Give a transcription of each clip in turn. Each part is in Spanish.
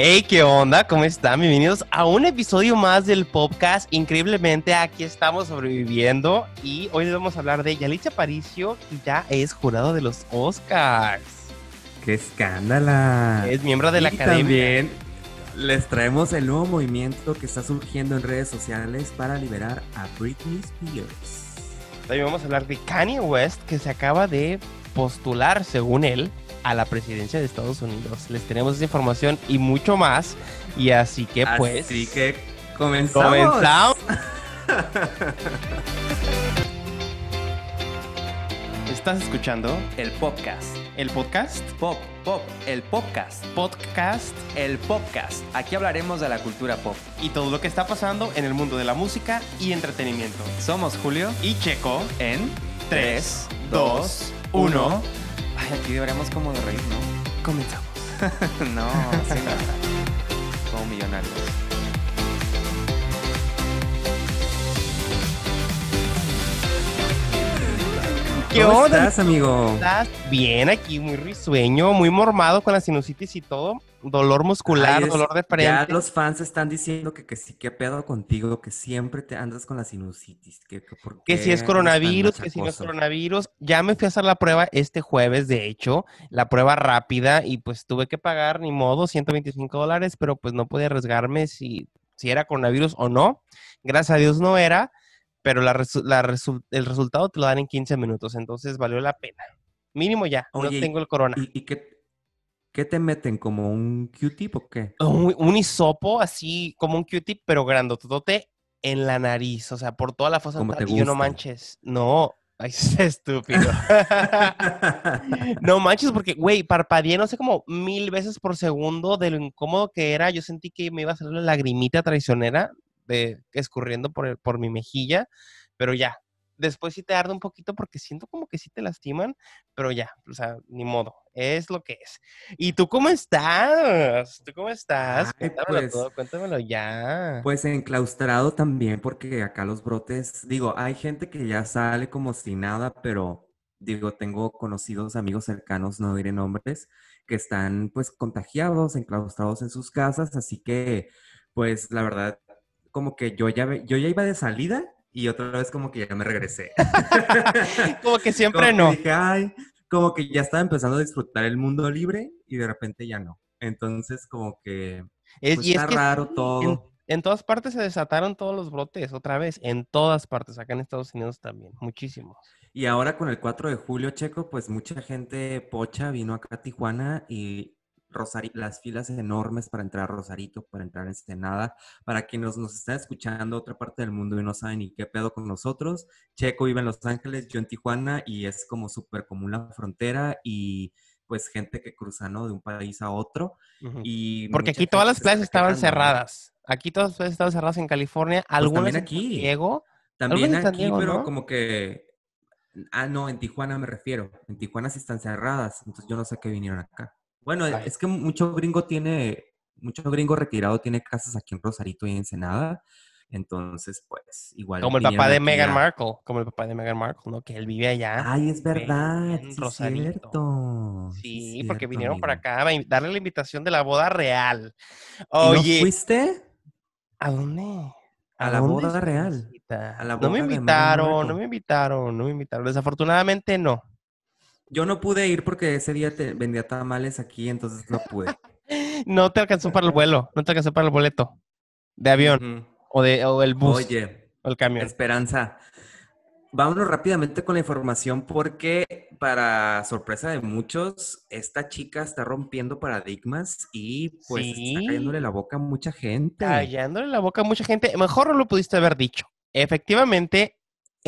Hey, ¿qué onda? ¿Cómo están? Bienvenidos a un episodio más del podcast. Increíblemente, aquí estamos sobreviviendo y hoy les vamos a hablar de Yalitza Aparicio, que ya es jurado de los Oscars. ¡Qué escándala! Es miembro de la Y academia. También les traemos el nuevo movimiento que está surgiendo en redes sociales para liberar a Britney Spears. También vamos a hablar de Kanye West, que se acaba de postular, según él, a la presidencia de Estados Unidos. Les tenemos esa información y mucho más. Y así que, pues. Así que comenzamos. comenzamos. ¿Estás escuchando El podcast. el podcast? Pop, pop, el podcast. Podcast El podcast. Aquí hablaremos de la cultura pop. y todo lo que está pasando en el mundo de la música y entretenimiento. Somos Julio Y Checo, en 3, 3, 2, 2, 1. 1. Ay, aquí deberíamos como de reír, ¿no? Comenzamos. no, sí, no. Como millonarios. ¿Qué ¿Cómo onda? estás, amigo? ¿Estás bien aquí? Muy risueño, muy mormado con la sinusitis y todo. Dolor muscular, Ay, es- dolor de Ya frente. los fans están diciendo que, que sí, que pedo contigo, que siempre te andas con la sinusitis. Que, que, por Que qué si es coronavirus, que si no es coronavirus. Ya me fui a hacer la prueba este jueves, de hecho, la prueba rápida, y pues tuve que pagar, ni modo, 125 dólares, pero pues no podía arriesgarme si, si era coronavirus o no. Gracias a Dios no era, pero la resu- la resu- el resultado te lo dan en 15 minutos, entonces valió la pena. Mínimo ya, no tengo el corona. ¿Y, y qué, qué te meten? ¿Como un Q-tip o qué? un, un hisopo así como un Q-tip, pero grandotote en la nariz, o sea, por toda la fosa y yo no manches. No, ay, es estúpido. no manches, porque, güey, parpadeé no sé como mil veces por segundo de lo incómodo que era. Yo sentí que me iba a salir la lagrimita traicionera de, escurriendo por, el- por mi mejilla, pero ya. Después sí te arde un poquito porque siento como que sí te lastiman, pero ya, o sea, ni modo, es lo que es. ¿Y tú cómo estás? ¿Tú cómo estás? Ay, Cuéntamelo pues, todo, cuéntamelo ya. Pues enclaustrado también, porque acá los brotes, digo, hay gente que ya sale como si nada, pero digo, tengo conocidos amigos cercanos, no diré nombres, que están pues contagiados, enclaustrados en sus casas, así que pues la verdad, como que yo ya, yo ya iba de salida y otra vez como que ya me regresé. como que siempre Como que no. dije, "Ay", como que ya estaba empezando a disfrutar el mundo libre y de repente ya no. Entonces como que Es, pues, y es está que raro sí, en- todo. En, todas partes se desataron todos los brotes, otra vez, en todas partes, acá en Estados Unidos también, muchísimos. Y ahora con el 4 de julio, Checo, pues mucha gente pocha vino acá a Tijuana y Rosari- las filas enormes para entrar a Rosarito, para entrar a Ensenada. Para quienes nos están escuchando otra parte del mundo y no saben ni qué pedo con nosotros, Checo vive en Los Ángeles, yo en Tijuana y es como súper común la frontera y pues gente que cruza, ¿no? De un país a otro. Y Porque aquí todas las playas estaban cerradas. Aquí todas las playas estaban cerradas en California, algunas también en aquí. San Diego. También en aquí, Diego, pero ¿no? como que... Ah, no, en Tijuana me refiero. En Tijuana sí están cerradas, entonces yo no sé qué vinieron acá. Bueno, es que mucho gringo tiene, mucho gringo retirado tiene casas aquí en Rosarito y Ensenada, entonces pues igual Como el papá de Meghan Markle, como el papá de Meghan Markle, ¿no? Que él vive allá. Ay, es verdad, en sí, Rosarito. cierto. sí, porque vinieron para acá a darle la invitación de la boda real. ¿Y no Oye, fuiste? ¿a dónde? A la boda real, Susanita? a la No me invitaron, no me invitaron, no me invitaron. Desafortunadamente no. Yo no pude ir porque ese día te vendía tamales aquí, entonces no pude. No te alcanzó para el vuelo, no te alcanzó para el boleto de avión o de o el bus Oye, o el camión. Esperanza. Vámonos rápidamente con la información porque para sorpresa de muchos, esta chica está rompiendo paradigmas y pues está cayéndole la boca a mucha gente. Callándole la boca a mucha gente. Mejor no lo pudiste haber dicho. Efectivamente,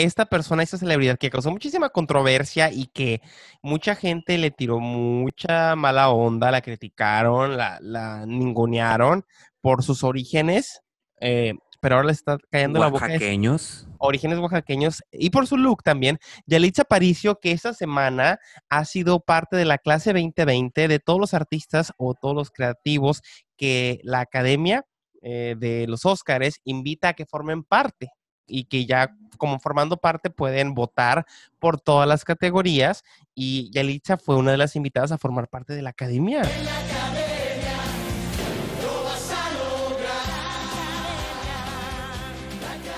esta persona, esta celebridad que causó muchísima controversia y que mucha gente le tiró mucha mala onda, la criticaron, la, la ningunearon por sus orígenes, eh, pero ahora le está cayendo la boca. es- Oaxaqueños. orígenes oaxaqueños y por su look también. Yalitza Aparicio, que esta semana ha sido parte de la clase 2020 de todos los artistas o todos los creativos que la academia eh, de los Óscares invita a que formen parte y que ya como formando parte pueden votar por todas las categorías y Yalitza fue una de las invitadas a formar parte de la academia.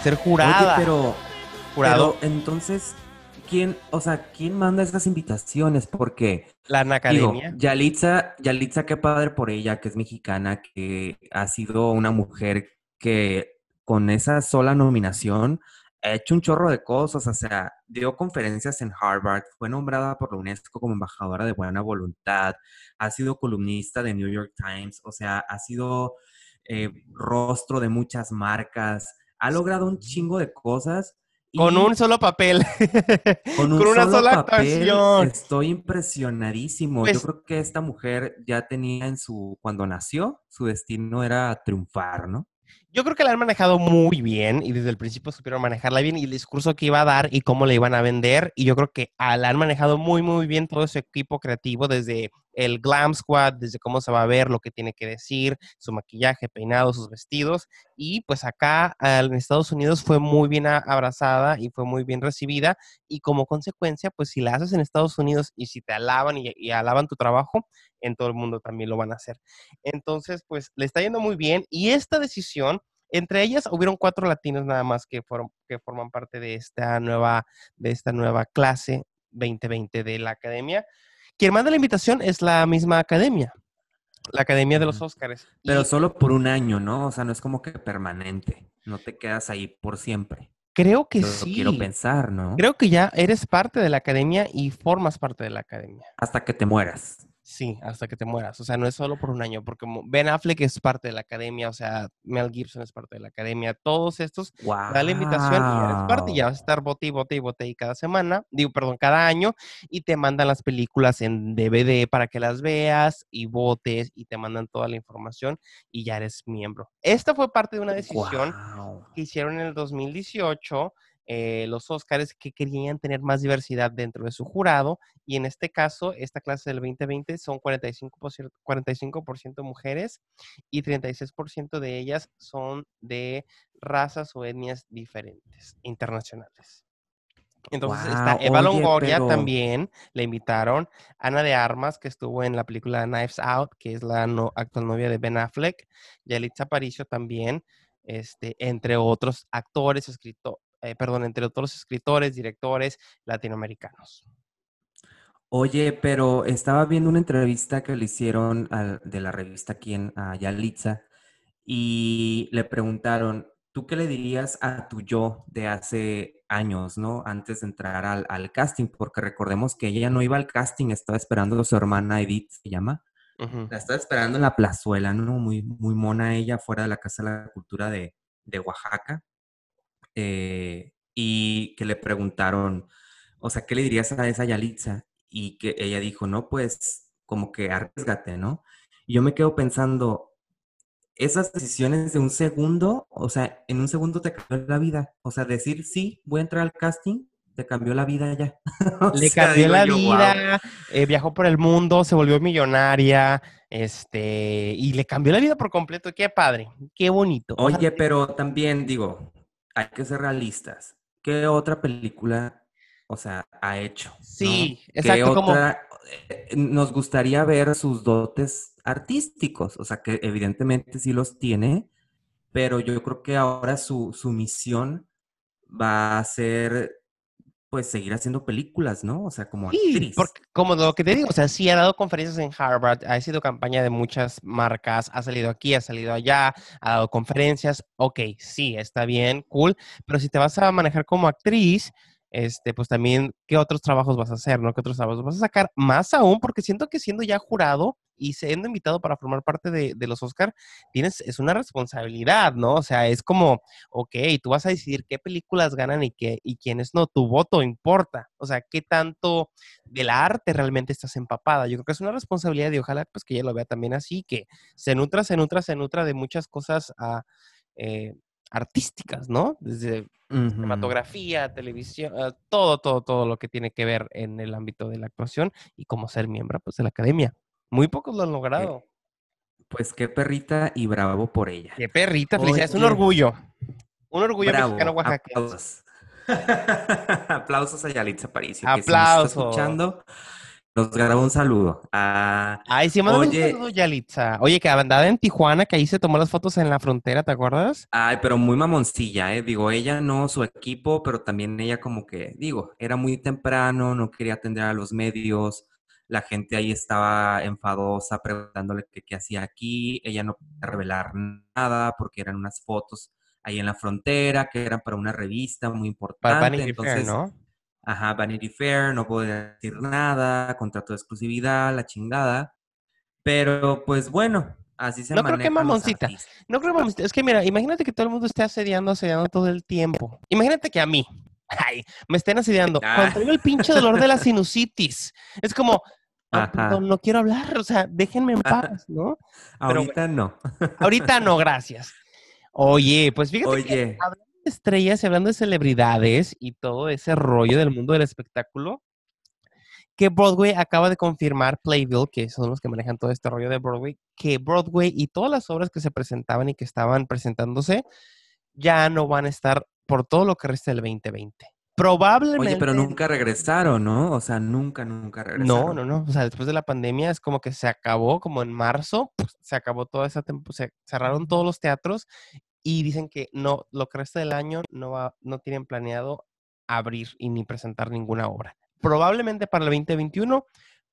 ser jurada. Pero, jurado. Pero, entonces, ¿quién, o sea, quién manda esas invitaciones? Porque la academia. Yalitza, Yalitza, qué padre por ella, que es mexicana, que ha sido una mujer que con esa sola nominación ha hecho un chorro de cosas, o sea, dio conferencias en Harvard, fue nombrada por la UNESCO como embajadora de buena voluntad, ha sido columnista de New York Times, o sea, ha sido eh, rostro de muchas marcas, ha logrado un chingo de cosas. Con un solo papel. con, un con una solo sola papel, actuación. Estoy impresionadísimo. Pues- Yo creo que esta mujer ya tenía en su, cuando nació, su destino era triunfar, ¿no? Yo creo que la han manejado muy bien y desde el principio supieron manejarla bien y el discurso que iba a dar y cómo le iban a vender. Y yo creo que ah, la han manejado muy, muy bien todo su equipo creativo, desde el glam squad, desde cómo se va a ver, lo que tiene que decir, su maquillaje, peinado, sus vestidos. Y pues acá en Estados Unidos fue muy bien abrazada y fue muy bien recibida. Y como consecuencia, pues si la haces en Estados Unidos y si te alaban y, alaban tu trabajo, en todo el mundo también lo van a hacer. Entonces, pues le está yendo muy bien. Y esta decisión, entre ellas hubieron cuatro latinos nada más que, que forman parte de esta nueva, de esta nueva clase 2020 de la academia. Quien manda la invitación es la misma academia, la academia de los. Óscares. Pero Y solo por un año, ¿no? O sea, no es como que permanente. No te quedas ahí por siempre. creo que Yo sí. quiero pensar, ¿no? Creo que ya eres parte de la academia y formas parte de la academia. Hasta que te mueras. Sí, hasta que te mueras. O sea, no es solo por un año, porque Ben Affleck es parte de la academia, o sea, Mel Gibson es parte de la academia, todos estos ¡Wow! da la invitación y ya eres parte, y ya vas a estar bote y bote y bote y cada semana, digo, perdón, cada año, y te mandan las películas en DVD para que las veas y votes y te mandan toda la información y ya eres miembro. Esta fue parte de una decisión que hicieron en el 2018 eh, los Óscares que querían tener más diversidad dentro de su jurado y en este caso, esta clase del 2020 son 45%, 45% mujeres y 36% de ellas son de razas o etnias diferentes, internacionales. Entonces está Eva oye, Longoria pero- también, le invitaron, Ana de Armas, que estuvo en la película Knives Out, que es la no- actual novia de Ben Affleck, Yalitza Aparicio también, este, entre otros actores, escrito, eh, perdón, entre otros escritores, directores latinoamericanos. Oye, pero estaba viendo una entrevista que le hicieron al- de la revista aquí en a Yalitza y le preguntaron, ¿tú qué le dirías a tu yo de hace años, ¿no? Antes de entrar al, al casting, porque recordemos que ella no iba al casting, estaba esperando a su hermana Edith, se llama, la estaba esperando en la plazuela, ¿no? Muy, muy mona ella, fuera de la Casa de la Cultura de, de Oaxaca. Eh, y que le preguntaron, o sea, ¿qué le dirías a esa Yalitza? Y que ella dijo, no, pues como que arriesgate, ¿no? Y yo me quedo pensando, esas decisiones de un segundo, o sea, en un segundo te cambió la vida. O sea, decir sí, voy a entrar al casting, te cambió la vida ya. Le sea, cambió la vida, eh, viajó por el mundo, se volvió millonaria, este, y le cambió la vida por completo. Qué padre, qué bonito. Oye, pero también digo, hay que ser realistas. ¿Qué otra película, o sea, ha hecho? no? Sí, ¿Qué exacto, como- otra? eh, Nos gustaría ver sus dotes artísticos, o sea, que evidentemente sí los tiene, pero yo creo que ahora su, su misión va a ser, pues, seguir haciendo películas, ¿no? O sea, como Sí, actriz. porque como lo que te digo, o sea, sí ha dado conferencias en Harvard, ha sido campaña de muchas marcas, ha salido aquí, ha salido allá, ha dado conferencias, ok, sí, está bien, cool, pero si te vas a manejar como actriz, este, pues también, ¿qué otros trabajos vas a hacer, no? ¿Qué otros trabajos vas a sacar? Más aún, porque siento que siendo ya jurado y siendo invitado para formar parte de, de los Oscar, tienes, es una responsabilidad, ¿no? O sea, es como, ok, tú vas a decidir qué películas ganan y, qué, y quiénes no, tu voto importa, o sea, qué tanto del arte realmente estás empapada. Yo creo que es una responsabilidad y ojalá pues que ella lo vea también así, que se nutra, se nutra, se nutra de muchas cosas ah, eh, artísticas, ¿no? Desde cinematografía, televisión, ah, todo, todo, todo lo que tiene que ver en el ámbito de la actuación y como ser miembro pues, de la academia. Muy pocos lo han logrado. Pues qué perrita y bravo por ella. Qué perrita, felicidades, es un orgullo. Un orgullo Bravo, mexicano oaxaqueño. aplausos. aplausos a Yalitza Aparicio. que si nos está Aplausos. escuchando, nos grabó un saludo. Ah, Ay, sí, mándame un Oye. saludo, Yalitza. Oye, que andaba en Tijuana, que ahí se tomó las fotos en la frontera, ¿te acuerdas? Ay, pero muy mamoncilla, ¿eh? Digo, ella no, su equipo, pero también ella como que, digo, era muy temprano, no quería atender a los medios, la gente ahí estaba enfadosa preguntándole qué, qué hacía aquí, ella no podía revelar nada porque eran unas fotos ahí en la frontera que eran para una revista muy importante, Vanity Fair, entonces, ¿no? ajá, Vanity Fair, no podía decir nada, contrato de exclusividad, la chingada, pero pues bueno, así se No creo que mamoncita. No creo, mami, es que mira, imagínate que todo el mundo esté asediando, asediando todo el tiempo. Imagínate que a mí, ay, me estén asediando. Ah. Cuando tengo el pinche dolor de la sinusitis, es como, "Ah, perdón, no quiero hablar, o sea, déjenme en paz, ¿no? Ahorita no. Ahorita no, gracias. Oye, pues fíjate que hablando de estrellas y hablando de celebridades y todo ese rollo del mundo del espectáculo, que Broadway acaba de confirmar, Playbill, que son los que manejan todo este rollo de Broadway, que Broadway y todas las obras que se presentaban y que estaban presentándose ya no van a estar por todo lo que resta del 2020. Probablemente. oye, pero nunca regresaron, ¿no? O sea, nunca, nunca No, regresaron. no, no. O sea, después de la pandemia es como que se acabó, como en marzo, pues, se acabó toda esa temporada, se cerraron todos los teatros y dicen que no, lo que resta del año no va, no tienen planeado abrir y ni presentar ninguna obra. Probablemente para el 2021,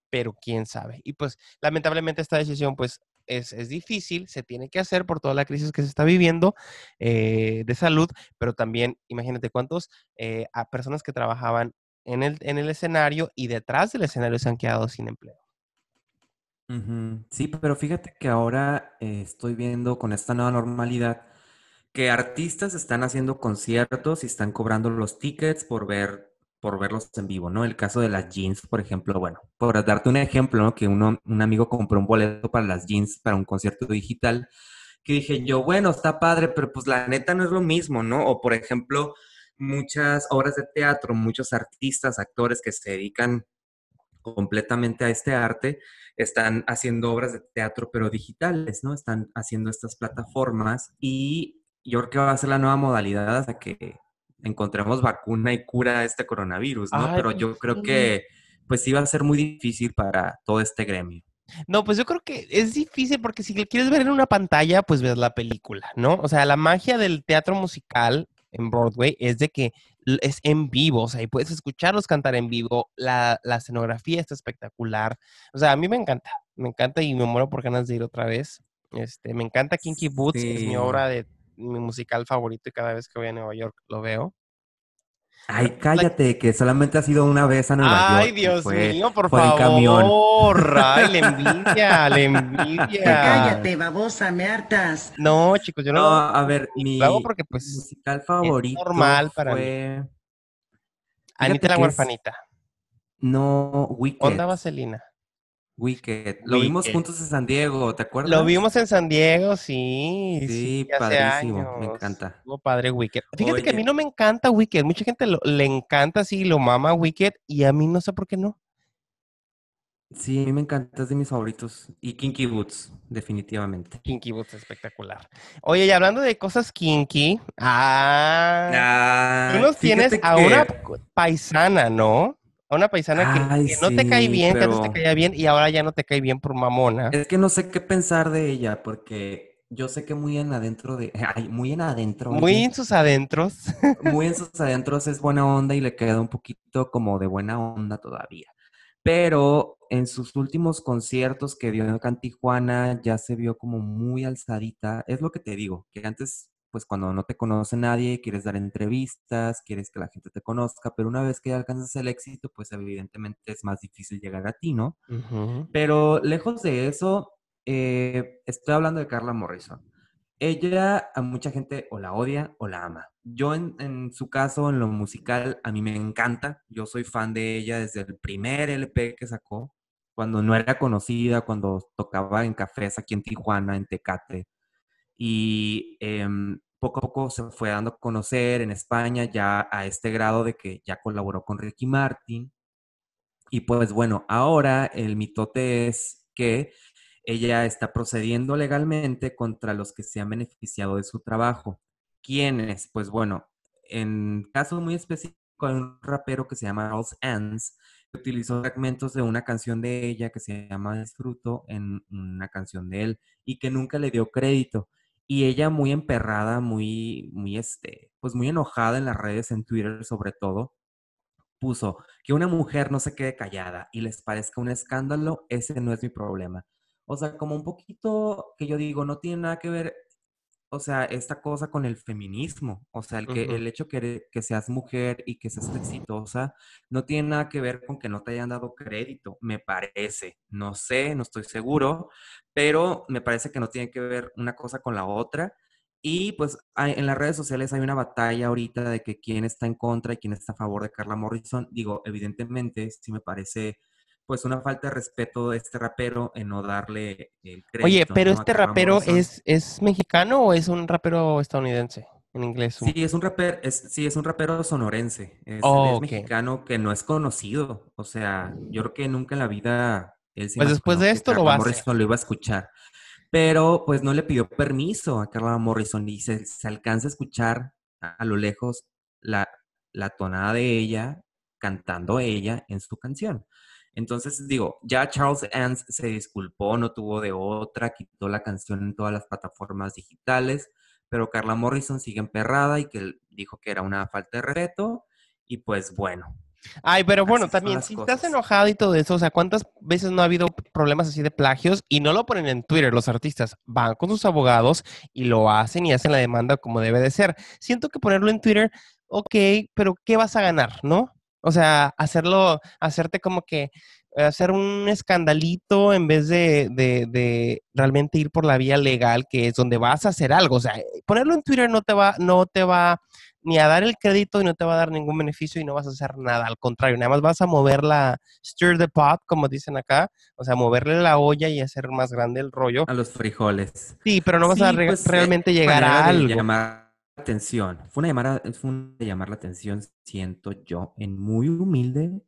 pero quién sabe. Y pues, lamentablemente esta decisión, pues, es, es difícil, se tiene que hacer por toda la crisis que se está viviendo eh, de salud, pero también, imagínate cuántos eh, personas que trabajaban en el, en el escenario y detrás del escenario se han quedado sin empleo. Sí, pero fíjate que ahora eh, estoy viendo con esta nueva normalidad que artistas están haciendo conciertos y están cobrando los tickets por ver, por verlos en vivo, ¿no? El caso de las jeans, por ejemplo, bueno, por darte un ejemplo, ¿no? Que uno, un amigo compró un boleto para las jeans para un concierto digital, que dije yo, bueno, está padre, pero pues la neta no es lo mismo, ¿no? O por ejemplo, muchas obras de teatro, muchos artistas, actores que se dedican completamente a este arte, están haciendo obras de teatro, pero digitales, ¿no? Están haciendo estas plataformas y yo creo que va a ser la nueva modalidad hasta que encontremos vacuna y cura a este coronavirus, ¿no? Ay, pero yo creo sí. que pues sí va a ser muy difícil para todo este gremio. No, pues yo creo que es difícil porque si quieres ver en una pantalla, pues ves la película, ¿no? O sea, la magia del teatro musical en Broadway es de que es en vivo, o sea, y puedes escucharlos cantar en vivo, la, la escenografía está espectacular, o sea, a mí me encanta, me encanta y me muero por ganas de ir otra vez. Este, me encanta Kinky Boots, es mi Sí. obra de mi musical favorito y cada vez que voy a Nueva York lo veo. Ay, cállate, que solamente ha sido una vez a Nueva Ay, York y Dios fue- mío, por fue en camión. favor. Ay, la envidia, la envidia. Cállate, babosa, me hartas. No, chicos, yo no, No, a ver, mi hago porque pues musical favorito normal para mí. fue Anita fíjate la huerfanita. no Wicked. Onda Vaselina. Wicked. Lo vimos juntos en San Diego, ¿te acuerdas? Lo vimos en San Diego, sí. Sí, padrísimo, me encanta. Estuvo padre Wicked. Fíjate que a mí no me encanta Wicked. Mucha gente lo- le encanta, sí, lo mama Wicked y a mí no sé por qué no. Sí, a mí me encanta, es de mis favoritos. Y Kinky Boots, definitivamente. Kinky Boots espectacular. Oye, y hablando de cosas kinky, ah, tú nos tienes a una paisana, ¿no? A una paisana que, Ay, que no te cae bien, que antes te caía bien y ahora ya no te cae bien por mamona. Es que no sé qué pensar de ella, porque yo sé que muy en adentro de... Ay, muy en adentro. Muy en sus adentros. muy en sus adentros es buena onda y le queda un poquito como de buena onda todavía. Pero en sus últimos conciertos que dio acá en Tijuana ya se vio como muy alzadita. Es lo que te digo, que antes, pues cuando no te conoce nadie, quieres dar entrevistas, quieres que la gente te conozca, pero una vez que alcanzas el éxito, pues evidentemente es más difícil llegar a ti, ¿no? Pero lejos de eso, eh, estoy hablando de Carla Morrison. Ella a mucha gente o la odia o la ama. Yo en, en su caso, en lo musical, a mí me encanta. Yo soy fan de ella desde el primer LP que sacó, cuando no era conocida, cuando tocaba en cafés aquí en Tijuana, en Tecate. Y em, poco a poco se fue dando a conocer en España ya a este grado de que ya colaboró con Ricky Martin. Y pues bueno, ahora el mitote es que ella está procediendo legalmente contra los que se han beneficiado de su trabajo. ¿Quiénes? Pues bueno, en caso muy específico hay un rapero que se llama Charles Ans, utilizó fragmentos de una canción de ella que se llama Disfruto en una canción de él y que nunca le dio crédito. Y ella muy emperrada, muy, muy, este, pues muy enojada en las redes, en Twitter sobre todo, puso que una mujer no se quede callada y les parezca un escándalo, ese no es mi problema. O sea, como un poquito que yo digo, no tiene nada que ver o sea, esta cosa con el feminismo, o sea, el, que, el hecho que, que seas mujer y que seas exitosa, no tiene nada que ver con que no te hayan dado crédito, me parece, no sé, no estoy seguro, pero me parece que no tiene que ver una cosa con la otra. Y pues en las redes sociales hay una batalla ahorita de que quién está en contra y quién está a favor de Carla Morrison. Digo, evidentemente, sí me parece pues una falta de respeto de este rapero en no darle el crédito. Oye, pero este rapero es, es mexicano o es un rapero estadounidense en inglés? Sí, es un rapero, es, sí, es un rapero sonorense. Es, oh, mexicano que no es conocido. O sea, yo creo que nunca en la vida él Pues después de esto lo va a Morrison lo iba a escuchar. Pero pues no le pidió permiso a Carla Morrison y se, alcanza a escuchar a, lo lejos la, la tonada de ella cantando ella en su canción. Entonces, digo, ya Charles Ans se disculpó, no tuvo de otra, quitó la canción en todas las plataformas digitales, pero Carla Morrison sigue emperrada y que dijo que era una falta de respeto y pues bueno. Ay, pero bueno, también si estás enojado y todo eso, o sea, ¿cuántas veces no ha habido problemas así de plagios y no lo ponen en Twitter los artistas? Van con sus abogados y lo hacen y hacen la demanda como debe de ser. Siento que ponerlo en Twitter, ok, pero ¿qué vas a ganar, no? O sea, hacerlo, hacerte como que hacer un escandalito en vez de, de, realmente ir por la vía legal, que es donde vas a hacer algo. O sea, ponerlo en Twitter no te va, no te va ni a dar el crédito y no te va a dar ningún beneficio y no vas a hacer nada. Al contrario, nada más vas a mover la stir the pot, como dicen acá. O sea, moverle la olla y hacer más grande el rollo. A los frijoles. Sí, pero no vas a pues, eh, realmente llegar a algo atención. Fue una llamada, fue una llamar la atención, siento yo, en muy humilde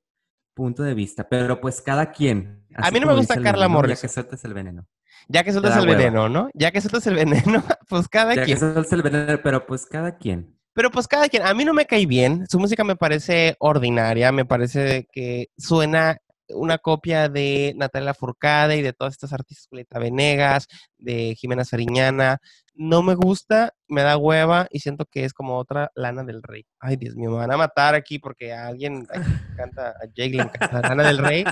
punto de vista. Pero pues cada quien. A mí no me gusta Carla Morris. Ya que sueltes el veneno. Ya que sueltas el veneno, ¿no? Ya que sueltas el veneno, pues cada quien. Ya que sueltas el veneno, pero pues cada quien. Pero pues cada quien, a mí no me cae bien, su música me parece ordinaria, me parece que suena una copia de Natalia Furcade y de todas estas artistas, Julieta Venegas, de Jimena Sariñana. No me gusta, me da hueva y siento que es como otra Lana del Rey. Ay, Dios mío, me van a matar aquí porque a alguien canta, a Jake le encanta Lana del Rey,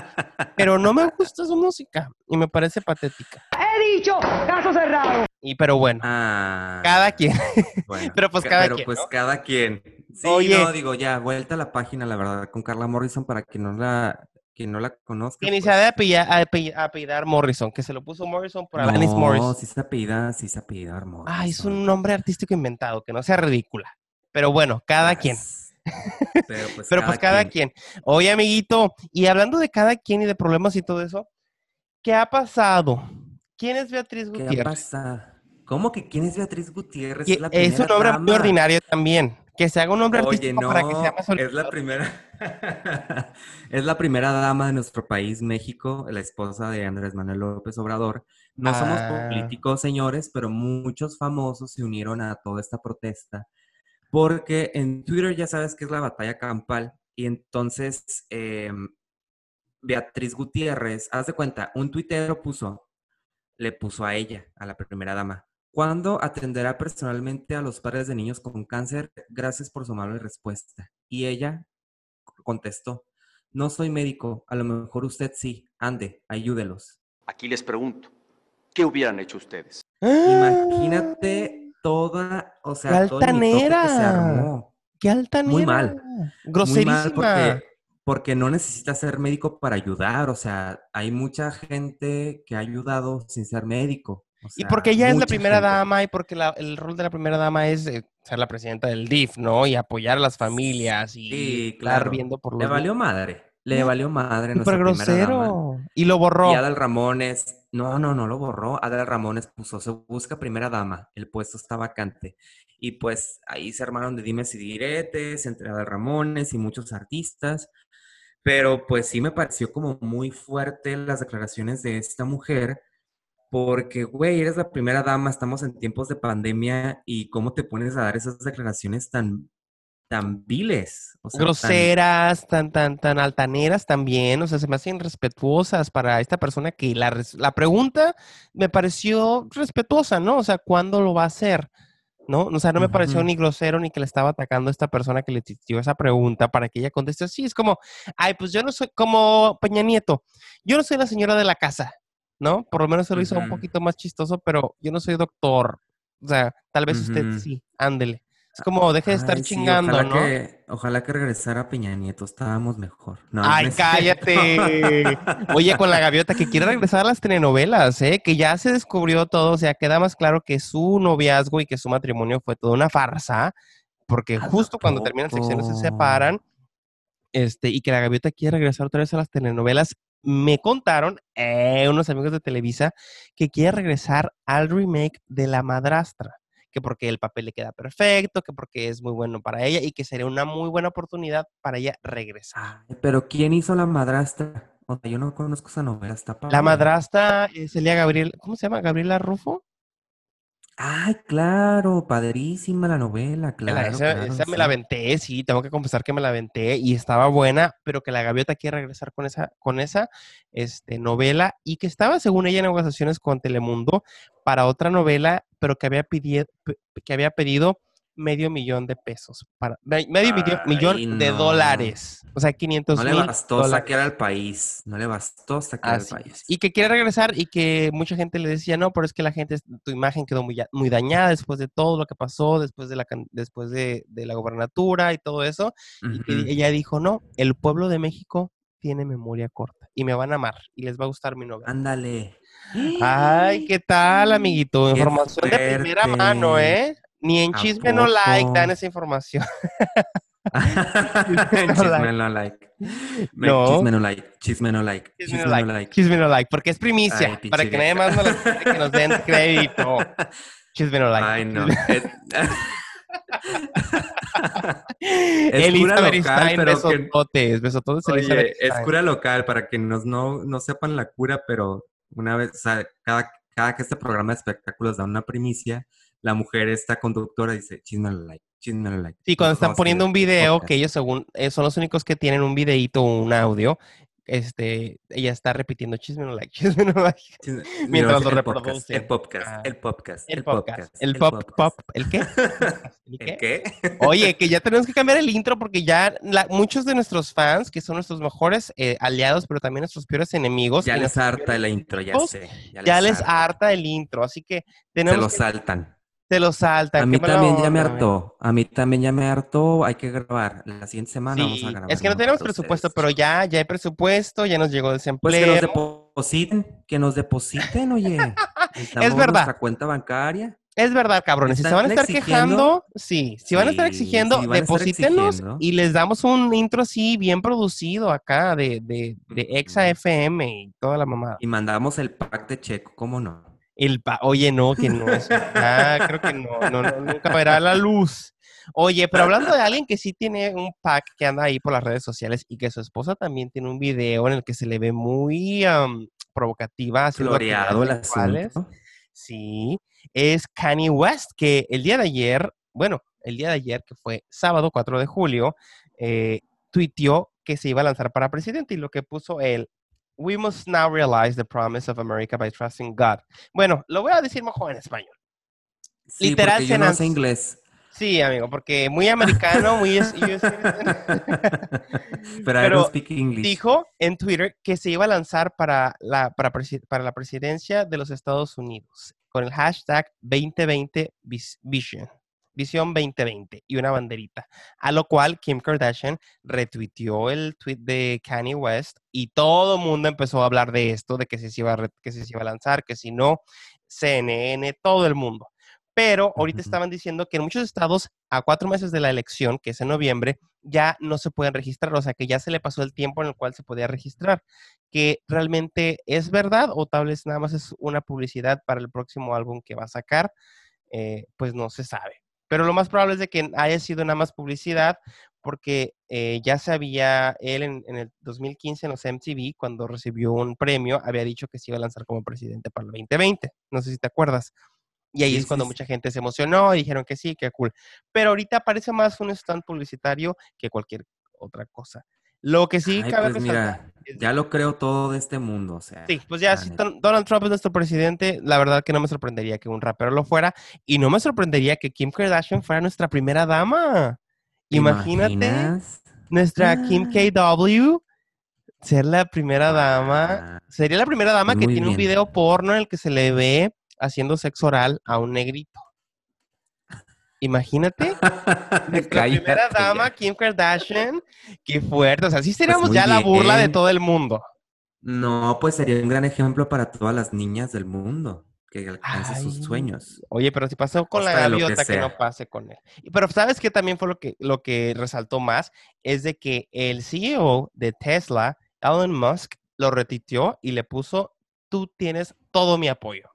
pero no me gusta su música y me parece patética. He dicho, caso cerrado. Y pero bueno, ah. cada quien. pero pues cada pero pues cada quien. Sí, no, digo, ya, vuelta a la página, la verdad, con Carla Morrison para que no la quien no la conozca. Que ni se ha de apellidar, Morrison, que se lo puso Morrison por Alanis Morrison. No, sí se apellida, sí se apellida Morrison. Ah, es un nombre artístico inventado, que no sea ridícula. Pero bueno, cada quien. Pero pues, Pero cada, pues cada quien. Oye, amiguito, y hablando de cada quien y de problemas y todo eso, ¿qué ha pasado? ¿Quién es Beatriz Gutiérrez? ¿Qué pasa? ¿Cómo que quién es Beatriz Gutiérrez? Es, un nombre muy ordinario también. Que se haga un nombre Oye, no, para que sea más Es la primera. es la primera dama de nuestro país, México, la esposa de Andrés Manuel López Obrador. No somos ah. políticos, señores, pero muchos famosos se unieron a toda esta protesta. Porque en Twitter ya sabes que es la batalla campal. Y entonces, em, Beatriz Gutiérrez, haz de cuenta, un tuitero puso, le puso a ella, a la primera dama ¿Cuándo atenderá personalmente a los padres de niños con cáncer? Gracias por su amable respuesta. Y ella contestó, no soy médico, a lo mejor usted sí, ande, ayúdelos. Aquí les pregunto, ¿qué hubieran hecho ustedes? Imagínate toda, o sea, ¡Qué altanera! que se armó. ¡Qué altanera! Muy mal. Groserísima. porque no necesitas ser médico para ayudar, o sea, hay mucha gente que ha ayudado sin ser médico y porque ella es la primera dama y porque el rol de la primera dama es eh, ser la presidenta del DIF, ¿no? Y apoyar a las familias y estar viendo por Le valió madre. Le valió madre nuestra grosero. Y lo borró. Y Adal Ramones, no, no, no lo borró. Adal Ramones puso, se busca primera dama, el puesto está vacante. Y pues ahí se armaron de dimes y diretes entre Adal Ramones y muchos artistas. Pero pues sí me pareció como muy fuerte las declaraciones de esta mujer porque, güey, eres la primera dama, estamos en tiempos de pandemia y cómo te pones a dar esas declaraciones tan, tan viles. o sea, tan- groseras, tan, tan, tan altaneras también, o sea, se me hacen respetuosas para esta persona que la, la pregunta me pareció respetuosa, ¿no? O sea, ¿cuándo lo va a hacer? ¿No? O sea, no me pareció ni grosero ni que le estaba atacando a esta persona que le dio esa pregunta para que ella conteste así. Es como, ay, pues yo no soy como Peña Nieto, yo no soy la señora de la casa, ¿no? Por lo menos se lo hizo un poquito más chistoso, pero yo no soy doctor. O sea, tal vez usted sí, ándele. Es como, deje de estar Ay, sí, chingando, ojalá ¿no? Que, ojalá que regresara Peña Nieto, estábamos mejor. No, Ay, cállate. Oye, con la gaviota que quiere regresar a las telenovelas, ¿eh? Que ya se descubrió todo, o sea, queda más claro que su noviazgo y que su matrimonio fue toda una farsa, porque ¿A justo cuando terminan secciones se separan, este, y que la gaviota quiere regresar otra vez a las telenovelas. Me contaron eh, unos amigos de Televisa que quiere regresar al remake de La Madrastra, que porque el papel le queda perfecto, que porque es muy bueno para ella y que sería una muy buena oportunidad para ella regresar. Pero ¿quién hizo la madrastra? O sea, yo no conozco esa novela, está La madrastra es Elia Gabriel, ¿cómo se llama? Gabriela Rufo. Ay, claro, padrísima la novela, La- claro, esa claro, esa me la aventé, sí, tengo que confesar que me la aventé y estaba buena, pero que la gaviota quiere regresar con esa, con esa este, novela y que estaba, según ella, en negociaciones con Telemundo para otra novela, pero que había, pidi- pe- que había pedido medio millón de pesos, para, me- medio millón- de no. dólares, o sea, 500 No le mil bastó dólares. saquear al país, no le bastó saquear al Así es. país. Y que quiere regresar y que mucha gente le decía, no, pero es que la gente, tu imagen quedó muy, dañada después de todo lo que pasó, después de la, después de, de la gobernatura y todo eso. Y que ella dijo, no, el pueblo de México tiene memoria corta y me van a amar y les va a gustar mi novela. Ándale. Ay, ¿qué tal, amiguito? Qué Información de primera mano. ¿eh? Ni en ¿A chisme no like dan esa información. Chisme no like. No. Chisme no like. Chisme no like. Chisme Chisme no no like. like. Chisme no like, porque es primicia, Ay, para que nadie más nos, que nos den crédito. Chisme no like. Ay, no. Es, cura Beristain, local, pero besototes, besototes Oye, es cura local para que nos no, no sepan la cura, pero una vez, o sea, cada, cada que este programa de espectáculos da una primicia, la mujer, esta conductora, dice, chisme like, chisme like. Sí, cuando están poniendo un video, podcast. que ellos según eh, son los únicos que tienen un videíto o un audio, este, ella está repitiendo chisme no like, chisme no like. Chisme- mientras lo el podcast, reproducen. El podcast, Ah. el podcast, El podcast, el pop, pop. ¿el qué? ¿El ¿El qué? qué? Oye, que ya tenemos que cambiar el intro porque ya la- muchos de nuestros fans, que son nuestros mejores eh, aliados, pero también nuestros peores enemigos, Ya les harta la intro, ya sé. ya les harta el intro, así que Se tenemos lo que- saltan. Te lo saltan. A mí también ya me hartó. A mí también ya me hartó. Hay que grabar. La siguiente semana vamos a grabar. es que no tenemos presupuesto, pero ya, ya hay presupuesto, ya nos llegó el Pues que desempleo. nos depositen, que nos depositen, oye. Necesitamos verdad. Nuestra cuenta bancaria. Es verdad, cabrones. Si se van a ¿Están estar exigiendo? quejando, sí. Si van a estar exigiendo, estar deposítenos exigiendo. y les damos un intro así bien producido acá de, de, de Exa. FM y toda la mamada. Y mandamos el pack de checo, ¿cómo no? El pa- Oye, no, que no es. Ah, creo que no, no, no, nunca verá la luz. Oye, pero hablando de alguien que sí tiene un pack que anda ahí por las redes sociales y que su esposa también tiene un video en el que se le ve muy provocativa, haciendo Floreado el asunto. Sí, es Kanye West, que el día de ayer, bueno, el día de ayer, que fue sábado 4 de julio, eh, tuiteó que se iba a lanzar para presidente y lo que puso él, We must now realize the promise of America by trusting God. Bueno, lo voy a decir mejor en español. Sí, Literal, yo no sé inglés. Sí, amigo, porque muy americano, muy... US- US Pero, I don't speak English. dijo en Twitter que se iba a lanzar para la, para, para la presidencia de los Estados Unidos con el hashtag 2020 vis- Vision. Visión 2020 y una banderita. A lo cual Kim Kardashian retuiteó el tweet de Kanye West y todo el mundo empezó a hablar de esto, de que se, se iba a que se, se iba a lanzar, que si no, CNN, todo el mundo. Pero ahorita estaban diciendo que en muchos estados, a cuatro meses de la elección, que es en noviembre, ya no se pueden registrar, o sea que ya se le pasó el tiempo en el cual se podía registrar. Que realmente es verdad o tal vez nada más es una publicidad para el próximo álbum que va a sacar, eh, pues no se sabe. Pero lo más probable es de que haya sido nada más publicidad porque eh, ya sabía él en, en el 2015 en los MTV, cuando recibió un premio, había dicho que se iba a lanzar como presidente para el 2020. No sé si te acuerdas. Y ahí Sí, es cuando sí, mucha gente se emocionó y dijeron que sí, que cool. Pero ahorita parece más un stand publicitario que cualquier otra cosa. Lo que sí Ay, cabe pues resaltar mira, ya lo creo todo de este mundo, o sea. Sí, pues ya si Donald Trump es nuestro presidente, la verdad que no me sorprendería que un rapero lo fuera y no me sorprendería que Kim Kardashian fuera nuestra primera dama. ¿Te Imagínate imaginas? nuestra Kim Ah. KW ser la primera dama. Sería la primera dama que Muy tiene un video porno en el que se le ve haciendo sexo oral a un negrito. Imagínate. Nuestra primera dama. Kim Kardashian. Qué fuerte. O sea, sí seríamos muy ya la burla de todo el mundo. No, pues sería un gran ejemplo para todas las niñas del mundo que alcancen sus sueños. Oye, pero si pasó con la lo que gaviota, que, no pase con él. Pero ¿sabes qué también fue lo que, lo que resaltó más? Es de que el CEO de Tesla, Elon Musk, lo retitió y le puso, tú tienes todo mi apoyo.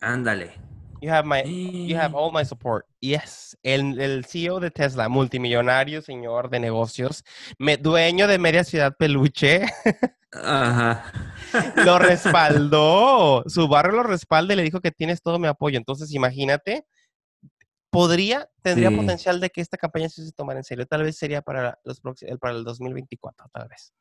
Ándale. You have, my, you have all my support. Yes. El, el CEO de Tesla, multimillonario, señor de negocios, me- dueño de media ciudad peluche, Ajá. lo respaldó. Su barrio lo respalda y le dijo que tienes todo mi apoyo. Entonces, imagínate, podría, tendría Sí. potencial de que esta campaña se tomara en serio. Tal vez sería para, los próximos, para el 2024, tal vez.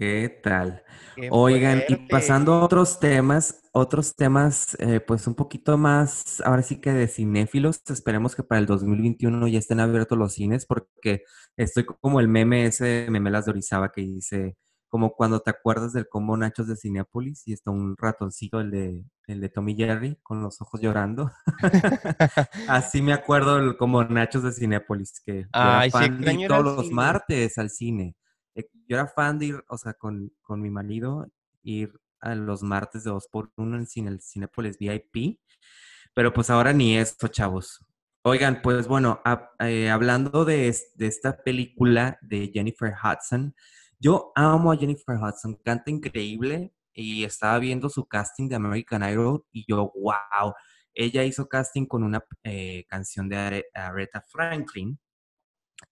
¿Qué tal? Qué Oigan, y pasando a otros temas, otros temas, eh, pues un poquito más, ahora sí que de cinéfilos, esperemos que para el 2021 ya estén abiertos los cines, porque estoy como el meme ese de Memelas de Orizaba que dice, como cuando te acuerdas del combo Nachos de Cinépolis y está un ratoncito, el de, el de Tommy Jerry, con los ojos llorando. Así me acuerdo el combo Nachos de Cinépolis, que Ay, sí, fan todos los martes al cine. Yo era fan de ir, o sea, con, con mi marido, ir a los martes de dos por uno en el cine, el Cinépolis VIP. Pero pues ahora ni esto, chavos. Oigan, pues bueno, eh, hablando de, de esta película de Jennifer Hudson, yo amo a Jennifer Hudson, canta increíble y estaba viendo su casting de American Idol y yo, wow, ella hizo casting con una eh, canción de Are- Aretha Franklin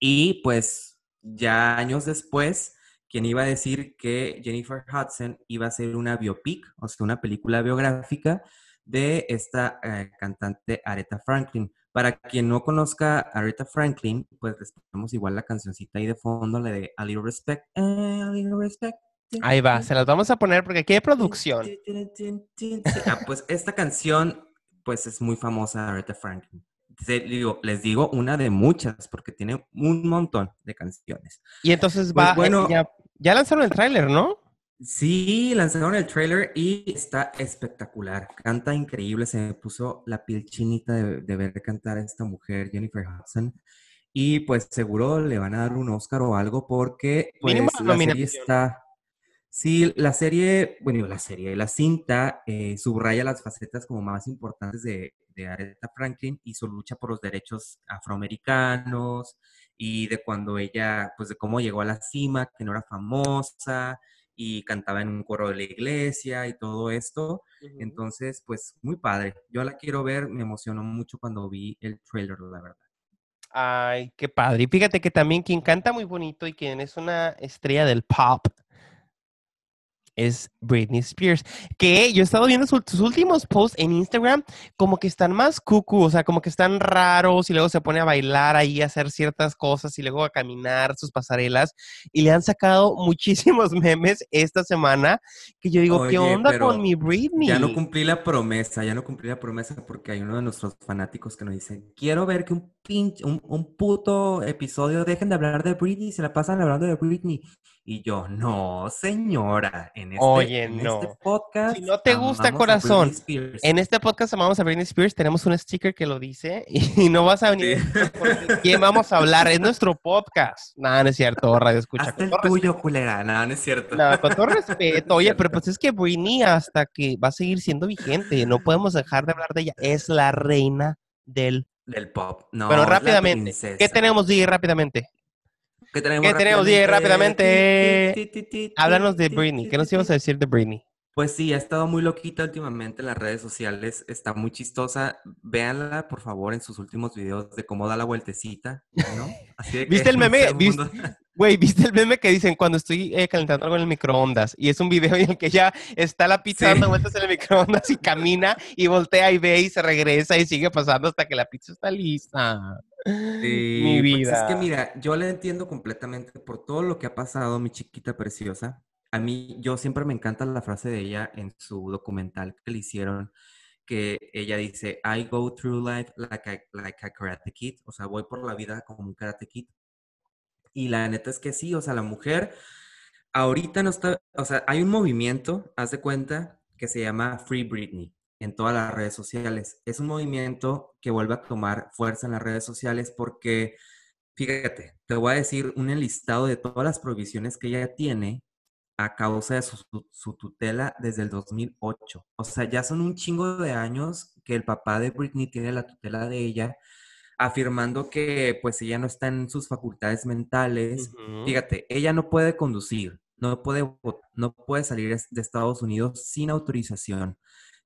y pues ya años después, quien iba a decir que Jennifer Hudson iba a hacer una biopic, o sea, una película biográfica de esta eh, cantante Aretha Franklin. Para quien no conozca a Aretha Franklin, pues les ponemos igual la cancioncita ahí de fondo, la de A Little Respect, A Little Respect. Ahí va, se las vamos a poner porque aquí hay producción. Ah, pues esta canción, pues es muy famosa, Aretha Franklin. Se- digo, les digo una de muchas, porque tiene un montón de canciones. Y entonces Pues va, eh, bueno. ya, ya lanzaron el tráiler, ¿no? Sí, lanzaron el trailer y está espectacular. Canta increíble, se me puso la piel chinita de, de ver cantar a esta mujer, Jennifer Hudson. Y pues seguro le van a dar un Oscar o algo porque pues la serie está... Sí, la serie, bueno, la serie, la cinta eh, subraya las facetas como más importantes de, de Aretha Franklin y su lucha por los derechos afroamericanos y de cuando ella, pues de cómo llegó a la cima, que no era famosa y cantaba en un coro de la iglesia y todo esto. Entonces, pues muy padre. Yo la quiero ver, me emocionó mucho cuando vi el trailer, la verdad. Ay, qué padre. Y fíjate que también quien canta muy bonito y quien es una estrella del pop es Britney Spears. Que yo he estado viendo su- sus últimos posts en Instagram, como que están más cucu, o sea, como que están raros y luego se pone a bailar ahí, a hacer ciertas cosas y luego a caminar sus pasarelas. Y le han sacado muchísimos memes esta semana que yo digo, ¿qué Oye, onda pero con mi Britney? Ya no cumplí la promesa, ya no cumplí la promesa porque hay uno de nuestros fanáticos que nos dice, quiero ver que un pinche, un, un puto episodio dejen de hablar de Britney, se la pasan hablando de Britney. Y yo, no, señora, en este, Oye, en no. este podcast. Si no te gusta, corazón, Britney Spears". En este podcast amamos a Britney Spears, tenemos un sticker que lo dice y no vas a venir. Sí. porque ¿de ¿Quién vamos a hablar? Es nuestro podcast. Nada, no es cierto, Radio Escucha. Hazte el tuyo, culera. No, no es cierto. No, con todo respeto. Oye, pero pues es que Britney hasta que va a seguir siendo vigente. No podemos dejar de hablar de ella. Es la reina del... Del pop. No, la rápidamente. ¿Qué tenemos, DJ? Rápidamente. ¿Qué tenemos ¿Qué tenemos, DJ? Rápidamente. Ti, ti, Háblanos de Britney. ¿Qué nos ibas a decir de Britney? Pues sí, ha estado muy loquita últimamente en las redes sociales, está muy chistosa. Véanla, por favor, en sus últimos videos de cómo da la vueltecita, ¿no? Así de que ¿Viste el meme? ¿Viste? Güey, ¿viste el meme que dicen cuando estoy eh, calentando algo en el microondas? Y es un video en el que ya está la pizza Sí. dando vueltas en el microondas y camina y voltea y ve y se regresa y sigue pasando hasta que la pizza está lista. Sí, Mi pues vida. es que mira, yo la entiendo completamente por todo lo que ha pasado, mi chiquita preciosa. A mí, yo siempre me encanta la frase de ella en su documental que le hicieron, que ella dice, I go through life like a, like a karate kid, o sea, voy por la vida como un karate kid. Y la neta es que sí, o sea, la mujer ahorita no está, o sea, hay un movimiento, haz de cuenta, que se llama Free Britney en todas las redes sociales. Es un movimiento que vuelve a tomar fuerza en las redes sociales porque, fíjate, te voy a decir un enlistado de todas las prohibiciones que ella tiene a causa de su, su- tutela desde el 2008. O sea, ya son un chingo de años que el papá de Britney tiene la tutela de ella, afirmando que pues ella no está en sus facultades mentales. Fíjate, ella no puede conducir, no puede, no puede salir de Estados Unidos sin autorización.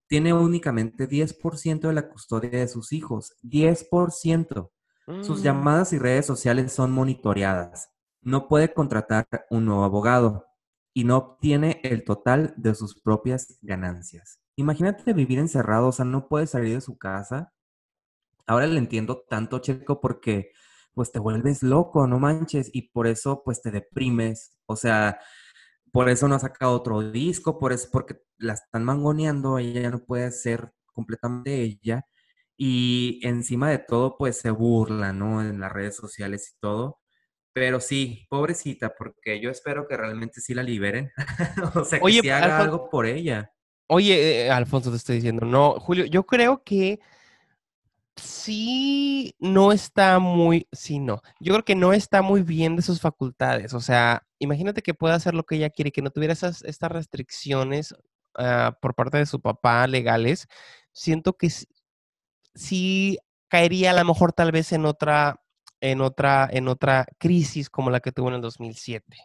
Tiene únicamente 10% de la custodia de sus hijos. 10%. Sus Mm. llamadas y redes sociales son monitoreadas. No puede contratar un nuevo abogado y no obtiene el total de sus propias ganancias. Imagínate vivir encerrado, o sea, no puede salir de su casa. Ahora le entiendo tanto, Checo, porque pues te vuelves loco, no manches, y por eso pues te deprimes. O sea, por eso no ha sacado otro disco, por eso, porque la están mangoneando, ella ya no puede ser completamente ella. Y encima de todo, pues se burla, ¿no? En las redes sociales y todo. Pero sí, pobrecita, porque yo espero que realmente sí la liberen. o sea, que Oye, sí haga Alfon- algo por ella. Oye, eh, Alfonso, te estoy diciendo, no, Julio, yo creo que sí no está muy, sí, no, yo creo que no está muy bien de sus facultades, o sea, imagínate que pueda hacer lo que ella quiere, que no tuviera esas, estas restricciones ah, por parte de su papá legales, siento que sí caería a lo mejor tal vez en otra, en otra, en otra crisis como la que tuvo en el 2007,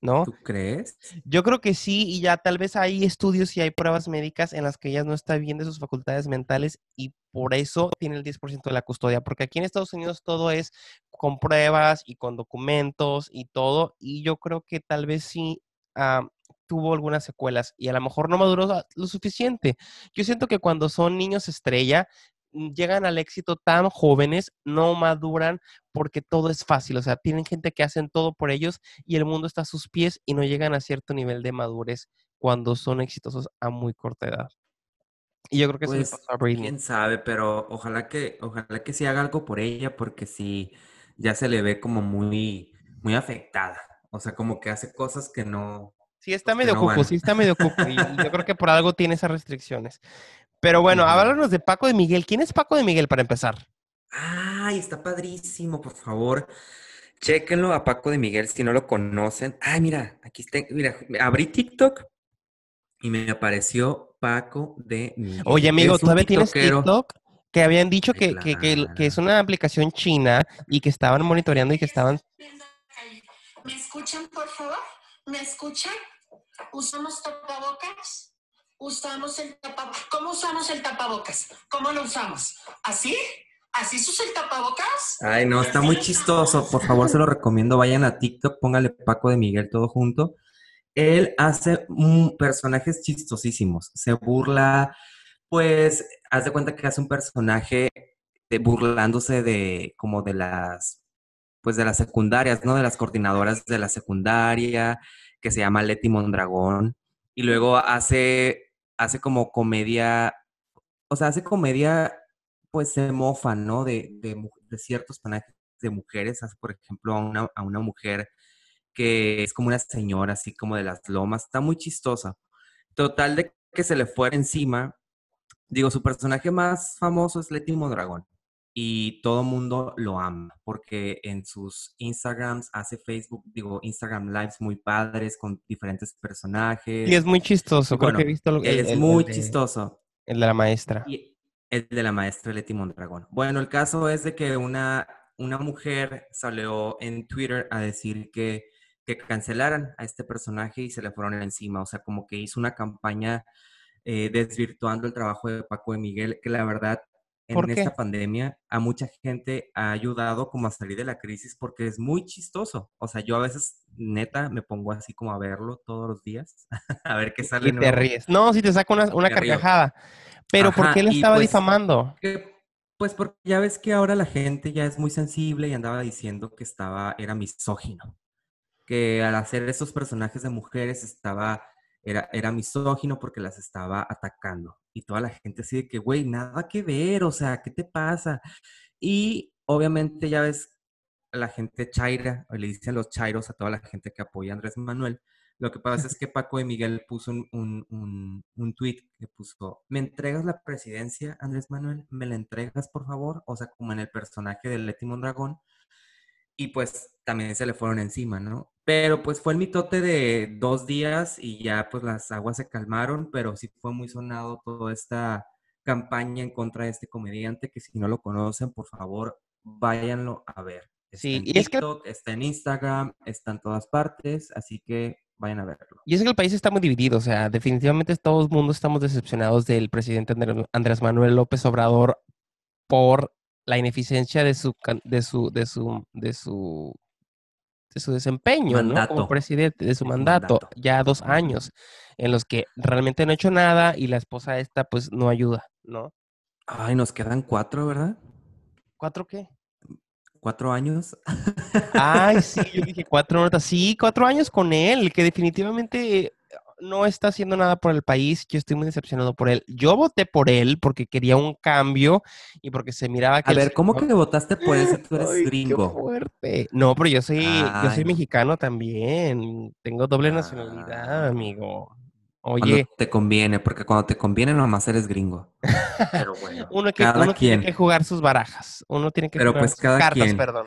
¿no? ¿Tú crees? Yo creo que sí, y ya tal vez hay estudios y hay pruebas médicas en las que ella no está bien de sus facultades mentales y por eso tiene el 10% de la custodia, porque aquí en Estados Unidos todo es con pruebas y con documentos y todo, y yo creo que tal vez sí ah, tuvo algunas secuelas y a lo mejor no maduró lo suficiente. Yo siento que cuando son niños estrella, llegan al éxito tan jóvenes, no maduran porque todo es fácil, o sea, tienen gente que hacen todo por ellos y el mundo está a sus pies y no llegan a cierto nivel de madurez cuando son exitosos a muy corta edad. Y yo creo que eso le Pues, pasó a Britney. quién sabe, pero ojalá que, ojalá que sí haga algo por ella, porque sí, ya se le ve como muy, muy afectada. O sea, como que hace cosas que no, Sí, está pues, medio no sí está medio cuco. Y, y yo creo que por algo tiene esas restricciones. Pero bueno, háblanos de Paco de Miguel. ¿Quién es Paco de Miguel para empezar? Ay, está padrísimo, por favor. Chéquenlo a Paco de Miguel si no lo conocen. Ay, mira, aquí está, mira, abrí TikTok y me apareció Paco de Miguel. Oye, amigo, un ¿todavía tienes. TikTok? Que habían dicho que, que, que- que es una aplicación china y que estaban monitoreando y que estaban... ¿Me escuchan, por favor? ¿Me escuchan? ¿Usamos tapabocas? ¿Usamos el tapabocas? ¿Cómo usamos el tapabocas? ¿Cómo lo usamos? ¿Así? ¿Así se usa el tapabocas? Ay, no, está muy chistoso. Por favor, se lo recomiendo. Vayan a TikTok, póngale Paco de Miguel todo junto. Él hace personajes chistosísimos. Se burla, pues, haz de cuenta que hace un personaje de- burlándose de como de las, pues, de las secundarias, ¿no? De las coordinadoras de la secundaria, que se llama Leti Mondragón. Y luego hace, hace como comedia, o sea, hace comedia pues se mofa, ¿no? De, de, de ciertos personajes de mujeres, hace, por ejemplo, a una, a una mujer que es como una señora, así como de las lomas, está muy chistosa. Total de que se le fuera encima, digo, su personaje más famoso es Leti Mondragón y todo mundo lo ama porque en sus Instagrams hace Facebook, digo, Instagram Lives muy padres con diferentes personajes. Y es muy chistoso, Y creo que he visto lo- el, es el- el muy de, chistoso. el de la maestra. Y el de la maestra Leti Mondragón. Bueno, el caso es de que una, una mujer salió en Twitter a decir que, que cancelaran a este personaje y se le fueron encima. O sea, como que hizo una campaña eh, desvirtuando el trabajo de Paco de Miguel, que la verdad ¿Por en esta pandemia a mucha gente ha ayudado como a salir de la crisis porque es muy chistoso. O sea, yo a veces, neta, me pongo así como a verlo todos los días, a ver qué sale Y te nuevo. ríes. No, si te saca una, una carcajada. Pero ¿por qué le estaba pues- difamando? Que, pues porque ya ves que ahora la gente ya es muy sensible y andaba diciendo que estaba, era misógino. Que al hacer esos personajes de mujeres estaba, era, era misógino porque las estaba atacando. Y toda la gente así de que, güey, nada que ver, o sea, ¿qué te pasa? Y obviamente ya ves la gente chaira, le dicen los chairos a toda la gente que apoya a Andrés Manuel. Lo que pasa es que Paco de Miguel puso un, un, un, un tweet que puso, ¿me entregas la presidencia, Andrés Manuel? ¿Me la entregas, por favor? O sea, como en el personaje del Leti Mondragón. Y pues también se le fueron encima, ¿no? Pero pues fue el mitote de dos días y ya pues las aguas se calmaron, pero sí fue muy sonado toda esta campaña en contra de este comediante que si no lo conocen, por favor, váyanlo a ver. Está Sí, en y es que- TikTok, está en Instagram, está en todas partes, así que vayan a verlo. Y es que el país está muy dividido, o sea, definitivamente todo el mundo estamos decepcionados del presidente Andrés Manuel López Obrador por la ineficiencia de su de su de su de su de su desempeño, ¿no? Como presidente, de su mandato, mandato. ya dos años en los que realmente no ha hecho nada y la esposa esta pues no ayuda, ¿no? Ay, nos quedan cuatro, ¿verdad? ¿Cuatro qué? Cuatro años. Ay, sí, yo dije cuatro notas. Sí, cuatro años con él, que definitivamente no está haciendo nada por el país. Yo estoy muy decepcionado por él. Yo voté por él porque quería un cambio y porque se miraba que A el ver, ¿cómo que votaste por él si tú eres Ay, qué gringo? fuerte. No, pero yo soy, yo soy mexicano también. Tengo doble nacionalidad, Ah. amigo. Cuando Oye, te conviene, porque cuando te conviene nomás eres gringo. Pero bueno, uno, que, cada uno tiene que jugar sus barajas. Uno tiene que Pero jugar pues sus cada cartas, quien. perdón.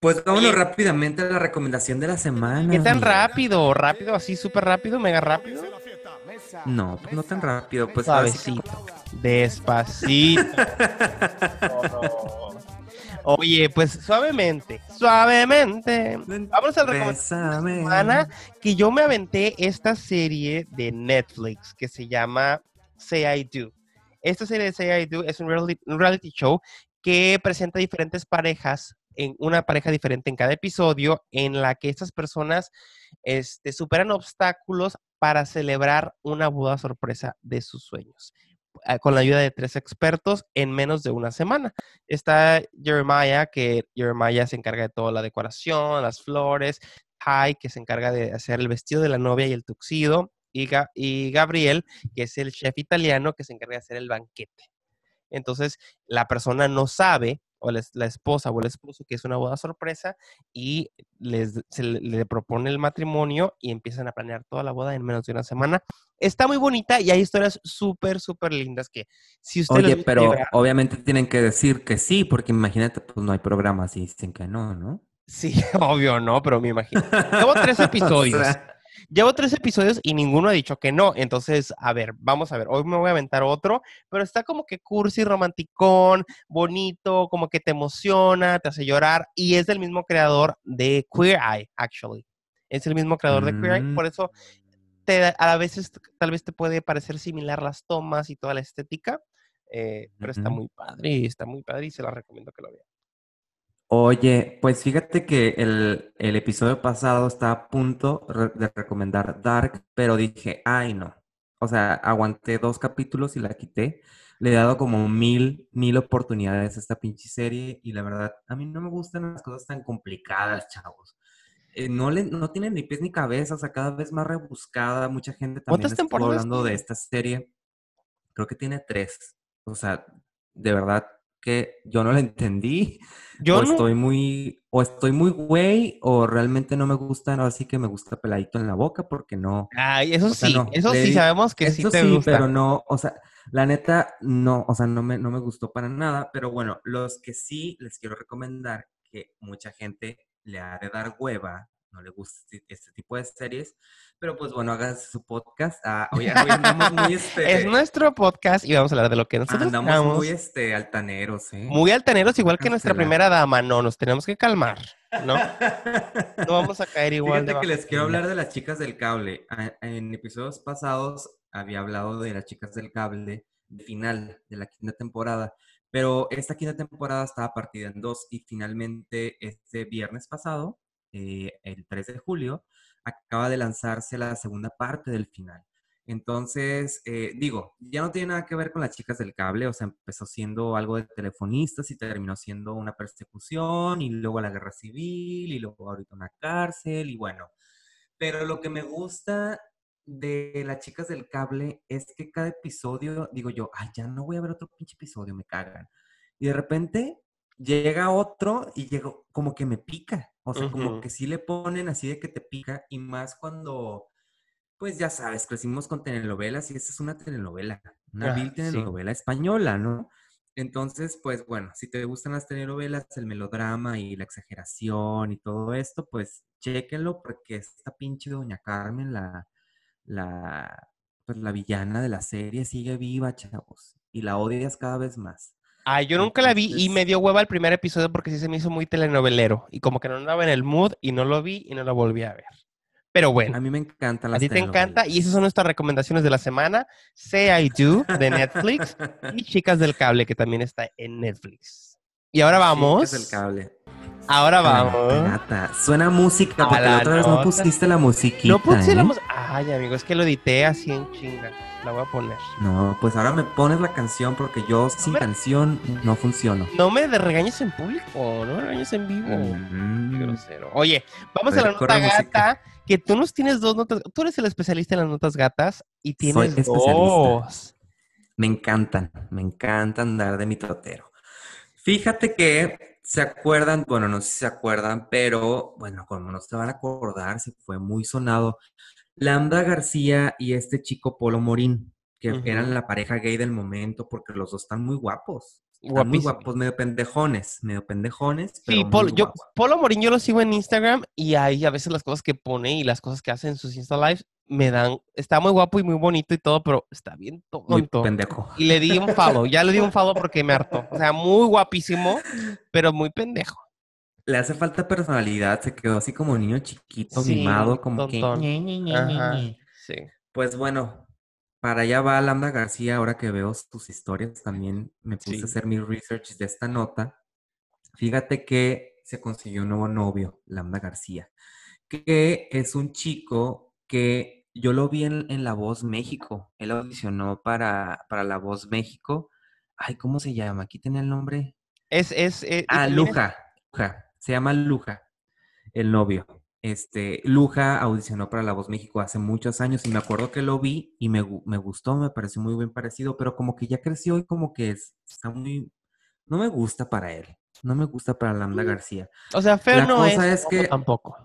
Pues vámonos Oye. rápidamente a la recomendación de la semana. ¿Qué tan rápido? ¿Rápido? ¿Así súper rápido? ¿Mega rápido? No, pues no tan rápido. Pues Suavecito. Despacito. Oye, pues suavemente, suavemente. Vamos al recomendación Bésame. semana que yo me aventé esta serie de Netflix que se llama Say I Do. Esta serie de Say I Do es un reality, un reality show que presenta diferentes parejas, en una pareja diferente en cada episodio, en la que estas personas este, superan obstáculos para celebrar una boda sorpresa de sus sueños eh, con la ayuda de tres expertos en menos de una semana. Está Jeremiah, que Jeremiah se encarga de toda la decoración, las flores, Ty, que se encarga de hacer el vestido de la novia y el tuxido, y, y Gabriel, que es el chef italiano que se encarga de hacer el banquete. Entonces, la persona no sabe, o la, la esposa o el esposo, que es una boda sorpresa, y les, se le, le propone el matrimonio y empiezan a planear toda la boda en menos de una semana. Está muy bonita y hay historias súper, súper lindas que si ustedes les Oye, pero obviamente tienen que decir que sí, porque imagínate, pues no hay programas y dicen que no, ¿no? Sí, obvio, no, pero me imagino. Llevo tres episodios. O sea, Llevo tres episodios y ninguno ha dicho que no. Entonces, a ver, vamos a ver. Hoy me voy a aventar otro, pero está como que cursi, romanticón, bonito, como que te emociona, te hace llorar. Y es del mismo creador de Queer Eye, actually. Es el mismo creador de Queer Eye. Mm. Por eso, te, a veces tal vez te puede parecer similar las tomas y toda la estética. eh, pero está muy padre, está muy padre y se la recomiendo que lo vean. Oye, pues fíjate que el, el episodio pasado estaba a punto re- de recomendar Dark, pero dije, ay no. O sea, aguanté dos capítulos y la quité. Le he dado como mil, mil oportunidades a esta pinche serie y la verdad, a mí no me gustan las cosas tan complicadas, chavos. Eh, no, le, no tiene ni pies ni cabeza, o sea, cada vez más rebuscada. Mucha gente también ¿Cuántas estuvo temporadas hablando de esta serie. Creo que tiene tres. O sea, de verdad que yo no la entendí Yo o no, estoy muy, o estoy muy güey, o realmente no me gusta, no, así que me gusta peladito en la boca porque no. Ay, eso o sea, sí, no, eso le sí sabemos que sí te sí, gusta. pero no, o sea, la neta, no, o sea, no me, no me gustó para nada, pero bueno, los que sí les quiero recomendar que mucha gente le ha de dar hueva, no le gusta este, tipo de series, pero pues bueno, hagan su podcast. Ah, hoy, hoy andamos muy, este, Es nuestro podcast y vamos a hablar de lo que nosotros andamos queramos. muy, este, altaneros, ¿eh? Muy altaneros, igual que nuestra primera dama. No, nos tenemos que calmar, ¿no? No vamos a caer igual Fíjate que les quiero hablar de las chicas del cable. En episodios pasados había hablado de las chicas del cable, de final de la quinta temporada, Pero esta quinta temporada estaba partida en dos y finalmente este viernes pasado, eh, el 3 de julio, acaba de lanzarse la segunda parte del final. Entonces, eh, digo, ya no tiene nada que ver con las chicas del cable, o sea, empezó siendo algo de telefonistas y terminó siendo una persecución y luego la guerra civil y luego ahorita una cárcel y bueno. Pero lo que me gusta de las chicas del cable es que cada episodio, digo yo, ay, ya no voy a ver otro pinche episodio, me cagan. Y de repente llega otro y llego, como que me pica. O sea, como que sí le ponen así de que te pica y más cuando pues ya sabes, crecimos con telenovelas y esta es una telenovela, una Ah, vil sí. telenovela española, ¿no? Entonces, pues bueno, si te gustan las telenovelas, el melodrama y la exageración y todo esto, pues chéquenlo porque esta pinche Doña Carmen, la, la, pues la villana de la serie, sigue viva, chavos, y la odias cada vez más. Ay, yo nunca la vi y me dio hueva el primer episodio porque sí se me hizo muy telenovelero y como que no andaba en el mood y no lo vi y no lo volví a ver. Pero bueno, A mí me encantan a las ti te encanta y esas son nuestras recomendaciones de la semana. Say I Do de Netflix y Chicas del Cable que también está en Netflix. Y ahora vamos. Chicas del cable. Ahora vamos. Suena música A porque la la otra vez no pusiste la musiquita. No puse la ¿eh? mus- Ay, amigo, es que lo edité así en chinga. La voy a poner. No, pues ahora me pones la canción porque yo sin me- canción no funciono. No me de regañes en público, no me regañes en vivo. Mm. grosero. Oye, vamos A a, la nota música. gata, que tú nos tienes dos notas. Tú eres el especialista en las notas gatas y tienes dos. Me encantan, me encanta andar de mi totero. Fíjate que se acuerdan, bueno, no sé si se acuerdan, pero bueno, como no se van a acordar, se fue muy sonado. Lambda García y este chico Polo Morín, que eran la pareja gay del momento porque los dos están muy guapos. Están muy guapos, medio pendejones, medio pendejones, pero Sí, Polo, yo. Polo Morín yo lo sigo en Instagram y ahí a veces las cosas que pone y las cosas que hace en sus Insta Lives me dan, está muy guapo y muy bonito y todo, pero está bien Muy tonto. pendejo. Y le di un follow, ya le di un follow porque me hartó. O sea, muy guapísimo, pero muy pendejo. Le hace falta personalidad, se quedó así como niño chiquito, Sí, mimado, como que... tontón. ñe, Ajá, sí. Pues bueno, para allá va Lambda García, ahora que veo sus historias, también me puse Sí. a hacer mi research de esta nota. Fíjate que se consiguió un nuevo novio, Lambda García, que es un chico que yo lo vi en, en La Voz México. Él audicionó para, para La Voz México. Ay, ¿cómo se llama? Aquí tenía el nombre. Es, es, eh, Ah, es- Luja, Luja. Se llama Luja, el novio. Este, Luja audicionó para La Voz México hace muchos años y me acuerdo que lo vi y me, me gustó, me pareció muy bien parecido, pero como que ya creció y como que es- está muy... No me gusta para él, no me gusta para Lambda Mm. García. O sea, feo La no es, cosa es guapo que- tampoco.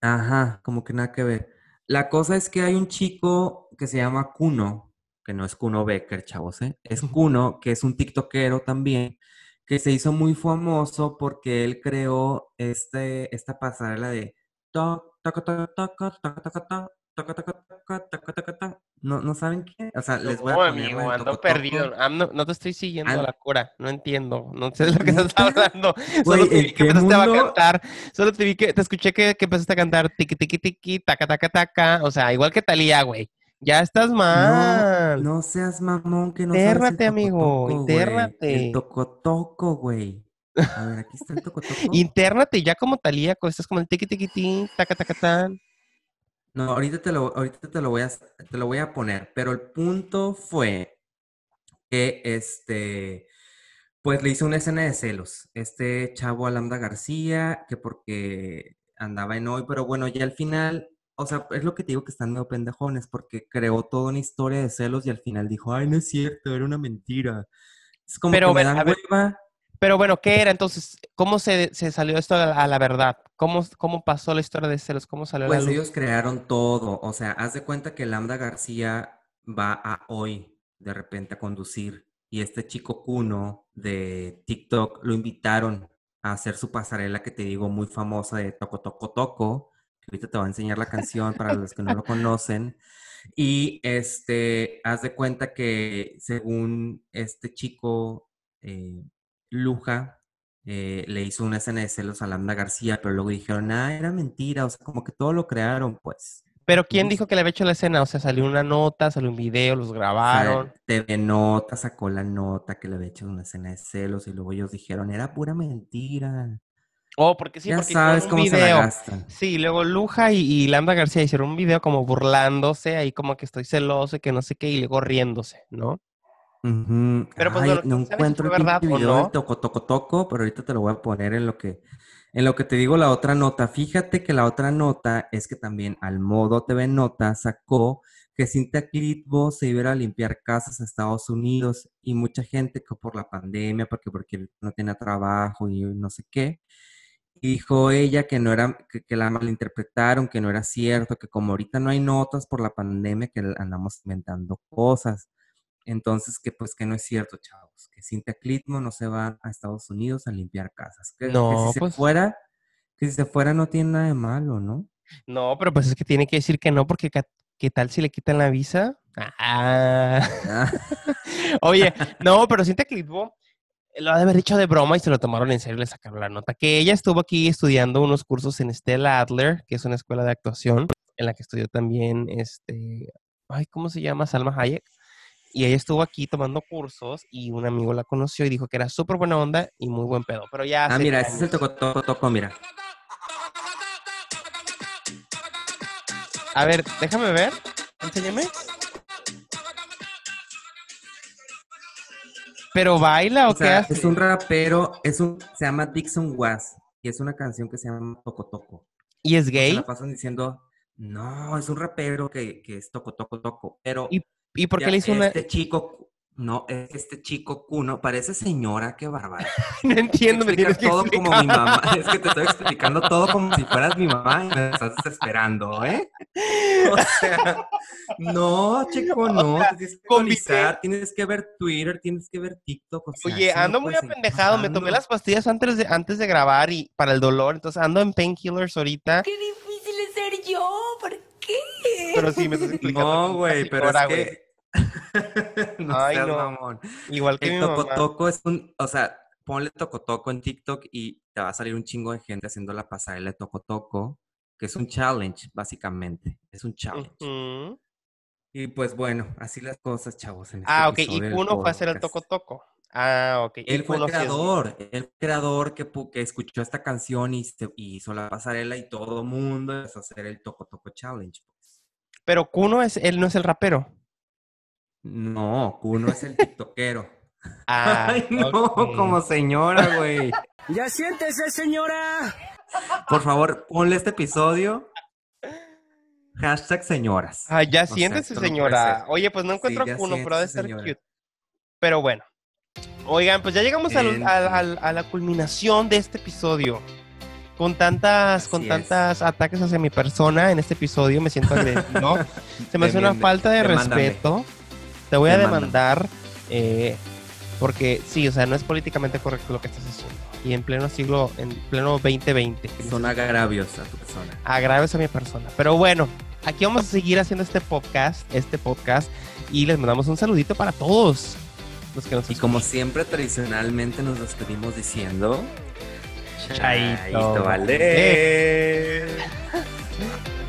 Ajá, como que nada que ver. La cosa es que hay un chico que se llama Kuno, que no es Kuno Becker, chavos, ¿eh? Es Kuno, que es un tiktokero también, que se hizo muy famoso porque él creó este, esta pasarela de toc, taca, taca, taca, taca, taca, ta, taca, taca, taca, taca, taca, ta. ¿No, ¿No saben qué? O sea, les voy a No, poner amigo, ando toco, perdido. toco. Ah, no, no te estoy siguiendo a An- la cura. No entiendo. No sé de lo que estás hablando. Güey, Solo te ¿en vi que empezaste a cantar. Solo te vi que te escuché que, que empezaste a cantar tiqui tiqui tiqui, taca taca taca. O sea, igual que Talía, güey. Ya estás No, mal. no seas mamón que no sabes el Intérnate, amigo, intérnate. El tocotoco, güey. A ver, aquí está el tocotoco. Intérnate ya como Talía, estás como el tiqui tiqui tiqui, taca taca tan. No, ahorita te lo, ahorita te lo voy a, te lo voy a poner, pero el punto fue que este, pues le hizo una escena de celos. Este chavo a Lambda García, que porque andaba en hoy, pero bueno, ya al final, o sea, es lo que te digo que están medio pendejones, porque creó toda una historia de celos y al final dijo, ay, no es cierto, era una mentira. Es como Pero, que me ven, dan a ver, hueva. Pero bueno, ¿qué era entonces? ¿Cómo se, se salió esto a la, a la verdad? ¿Cómo, ¿Cómo pasó la historia de celos? ¿Cómo salió a la Pues luz? ellos crearon todo, o sea, haz de cuenta que Lambda García va a hoy de repente a conducir y este chico Kuno de TikTok lo invitaron a hacer su pasarela que te digo muy famosa de Toco Toco Toco, ahorita te va a enseñar la canción para los que no lo conocen. Y este, haz de cuenta que según este chico eh, Luja, eh, le hizo una escena de celos a Lambda García, pero luego dijeron, ah, era mentira, o sea, como que todo lo crearon, pues. Pero ¿quién dijo que le había hecho la escena? O sea, salió una nota, salió un video, los O sea, grabaron. TV Nota sacó la nota que le había hecho una escena de celos y luego ellos dijeron, era pura mentira. Oh, porque sí, ya porque sabes un cómo se la video. gastan. Sí, luego Luja y, y Lambda García hicieron un video como burlándose, ahí como que estoy celoso y que no sé qué, y luego riéndose, ¿no? Pero, pues, Ay, no ¿quién sabe si encuentro el verdad o video no? toco toco toco, pero ahorita te lo voy a poner en lo que en lo que te digo la otra nota. Fíjate que la otra nota es que también al modo TV Nota sacó que Cintia Clitbo se iba a limpiar casas a Estados Unidos y mucha gente que por la pandemia, porque porque no tenía trabajo y no sé qué, y dijo ella que no era, que, que la malinterpretaron, que no era cierto, que como ahorita no hay notas por la pandemia, que andamos inventando cosas. Entonces, que pues que no es cierto, chavos, que Cintia Clitmo no se va a Estados Unidos a limpiar casas. Que, que No, si se pues- fuera, que si se fuera no tiene nada de malo, ¿no? No, pero pues es que tiene que decir que no, porque ¿qué tal si le quitan la visa? Ah. Ah, Oye, no, pero siente que Litbo lo ha de haber dicho de broma y se lo tomaron en serio y le sacaron la nota. Que ella estuvo aquí estudiando unos cursos en Stella Adler, que es una escuela de actuación, en la que estudió también, este, ay, ¿cómo se llama? Salma Hayek. Y ella estuvo aquí tomando cursos y un amigo la conoció y dijo que era súper buena onda y muy buen pedo. Pero ya ah, mira, ese es el toco toco toco, mira. A ver, déjame ver. Enséñame. ¿Pero baila o, O qué sea, hace? es un rapero, es un, se llama Dixon Was y es una canción que se llama Toco Toco. ¿Y es Se gay? la pasan diciendo, no, es un rapero que, que es Toco Toco Toco, pero ¿Y, y por qué ya le hizo una...? este chico, no, es que este chico Cuno, parece señora, qué bárbaro. No entiendo, me tienes que todo como mi mamá. Es que te estoy explicando todo como si fueras mi mamá y me estás desesperando, ¿eh? O sea, no, chico, no. te tienes que tienes que ver Twitter, tienes que ver TikTok. o sea, Oye, ando muy apendejado. Me tomé las pastillas antes de, antes de grabar y para el dolor. Entonces ando en painkillers ahorita. Qué difícil es ser yo, ¿por qué? Pero sí, me estás explicando. No, güey, pero es. no Ay, seas no. mamón. Igual que mi El mamá. tocotoco es un, o sea, ponle tocotoco en TikTok y te va a salir un chingo de gente haciendo la pasarela de tocotoco, que es un challenge, básicamente. Es un challenge. Y pues bueno, así las cosas, chavos. en este Ah, ok. Y Kuno fue a hacer el toco toco. Ah, ok. Él fue el sí es creador, el creador que, que escuchó esta canción y, se- y hizo la pasarela y todo mundo empezó a hacer el Toco Toco Challenge. pues. Pero Kuno es, él no es el rapero. No, Kuno es el tiktokero. Ah, Ay, no, como señora, güey. Ya siéntese, señora. Por favor, ponle este episodio. Hashtag señoras. Ah, ya O siéntese, no señora. Oye, pues no encuentro a Kuno, pero ha de siéntese, estar señora. cute. Pero bueno. Oigan, pues ya llegamos al- a la culminación de este episodio. Con tantas, con es. tantas ataques hacia mi persona en este episodio, me siento agredido. Se me hace una falta de demándame. respeto. Te voy a demandar. eh, porque sí, o sea, no es políticamente correcto lo que estás haciendo. Y en pleno siglo, en pleno 2020. que Son agravios a tu persona. agraves a mi persona. Pero bueno, aquí vamos a seguir haciendo este podcast, este podcast, y les mandamos un saludito para todos los que nos Y como escuchan. siempre, tradicionalmente nos despedimos diciendo... Chaito. vale.